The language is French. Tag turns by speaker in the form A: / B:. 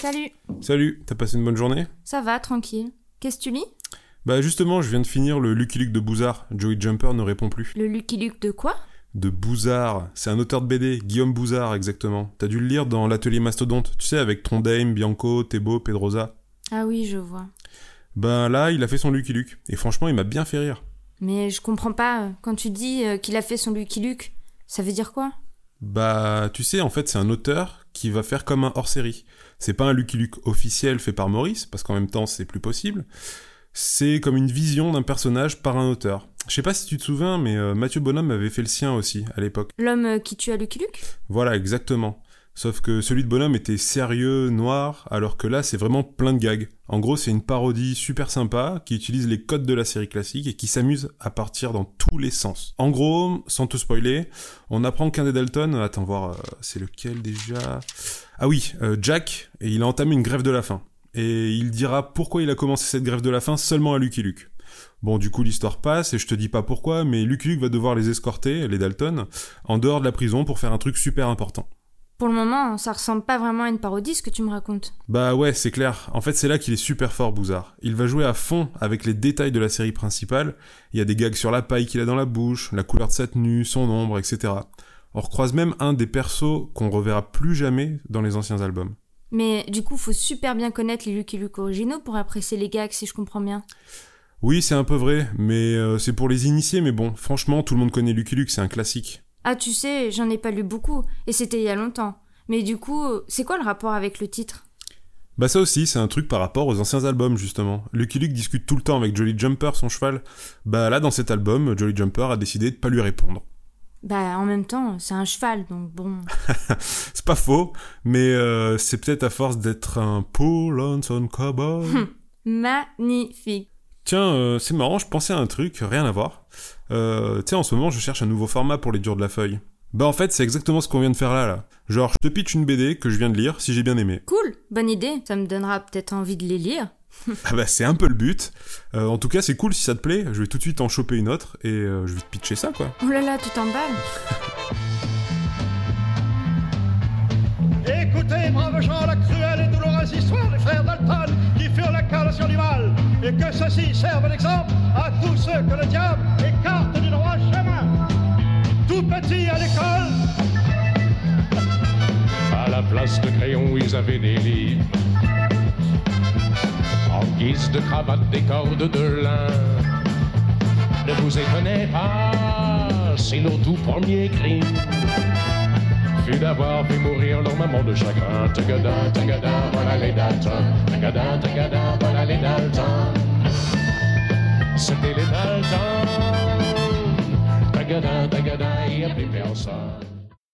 A: Salut.
B: Salut, t'as passé une bonne journée?
A: Ça va, tranquille. Qu'est-ce que tu lis?
B: Bah justement, je viens de finir le Lucky Luke de Bouzard. Joey Jumper ne répond plus.
A: Le Lucky Luke de quoi?
B: De Bouzard, c'est un auteur de BD, Guillaume Bouzard exactement. T'as dû le lire dans l'atelier Mastodonte, tu sais, avec Trondheim, Bianco, Thébault, Pedrosa.
A: Ah oui, je vois.
B: Ben là, il a fait son Lucky Luke. Et franchement, il m'a bien fait rire.
A: Mais je comprends pas. Quand tu dis euh, qu'il a fait son Lucky Luke, ça veut dire quoi?
B: Bah, tu sais, en fait, c'est un auteur qui va faire comme un hors-série. C'est pas un Lucky Luke officiel fait par Maurice, parce qu'en même temps, c'est plus possible. C'est comme une vision d'un personnage par un auteur. Je sais pas si tu te souviens, mais euh, Mathieu Bonhomme avait fait le sien aussi, à l'époque.
A: L'homme euh, qui tue à Lucky Luke?
B: Voilà, exactement. Sauf que celui de Bonhomme était sérieux, noir, alors que là, c'est vraiment plein de gags. En gros, c'est une parodie super sympa qui utilise les codes de la série classique et qui s'amuse à partir dans tous les sens. En gros, sans te spoiler, on apprend qu'un des Dalton, attends voir, euh, c'est lequel déjà? Ah oui, euh, Jack, et il a entamé une grève de la faim. Et il dira pourquoi il a commencé cette grève de la faim seulement à Lucky Luke. Bon, du coup, l'histoire passe, et je te dis pas pourquoi, mais Lucky Luke va devoir les escorter, les Dalton, en dehors de la prison pour faire un truc super important.
A: Pour le moment, ça ressemble pas vraiment à une parodie ce que tu me racontes.
B: Bah ouais, c'est clair. En fait, c'est là qu'il est super fort, Bouzard. Il va jouer à fond avec les détails de la série principale. Il y a des gags sur la paille qu'il a dans la bouche, la couleur de sa tenue, son ombre, etc. On recroise même un des persos qu'on reverra plus jamais dans les anciens albums.
A: Mais du coup, faut super bien connaître les Lucky Luke originaux pour apprécier les gags, si je comprends bien.
B: Oui, c'est un peu vrai, mais euh, c'est pour les initiés, mais bon, franchement, tout le monde connaît Lucky Luke, c'est un classique.
A: Ah, tu sais, j'en ai pas lu beaucoup, et c'était il y a longtemps. Mais du coup, c'est quoi le rapport avec le titre?
B: Bah ça aussi, c'est un truc par rapport aux anciens albums, justement. Lucky Luke discute tout le temps avec Jolly Jumper, son cheval. Bah là, dans cet album, Jolly Jumper a décidé de pas lui répondre.
A: Bah en même temps, c'est un cheval, donc bon.
B: c'est pas faux, mais euh, c'est peut-être à force d'être un Paul Hanson cowboy.
A: Magnifique.
B: Tiens, euh, c'est marrant, je pensais à un truc, rien à voir. Euh, tiens, en ce moment, je cherche un nouveau format pour les durs de la feuille. Bah en fait, c'est exactement ce qu'on vient de faire là, là. Genre, je te pitch une BD que je viens de lire, si j'ai bien aimé.
A: Cool, bonne idée. Ça me donnera peut-être envie de les lire.
B: ah bah c'est un peu le but. Euh, en tout cas, c'est cool si ça te plaît. Je vais tout de suite en choper une autre et euh, je vais te pitcher ça, quoi.
A: Oh là là, tu t'emballes.
C: Écoutez, braves gens, la cruelle et douloureuse histoire des frères Dalton qui furent l'incarnation du mal, et que ceci serve d'exemple à tous ceux que le diable écarte du droit chemin. Tout petit à l'école,
D: À la place de crayon, ils avaient des livres. En guise de cravate, des cordes de lin. Ne vous étonnez pas, si nos tout premiers crimes d'avoir fait mourir leur maman de chagrin. Tagada, tagada, voilà les Dalton. Tagada, tagada, voilà les Dalton. C'était les Dalton. Tagada, tagada, il y a plus personne.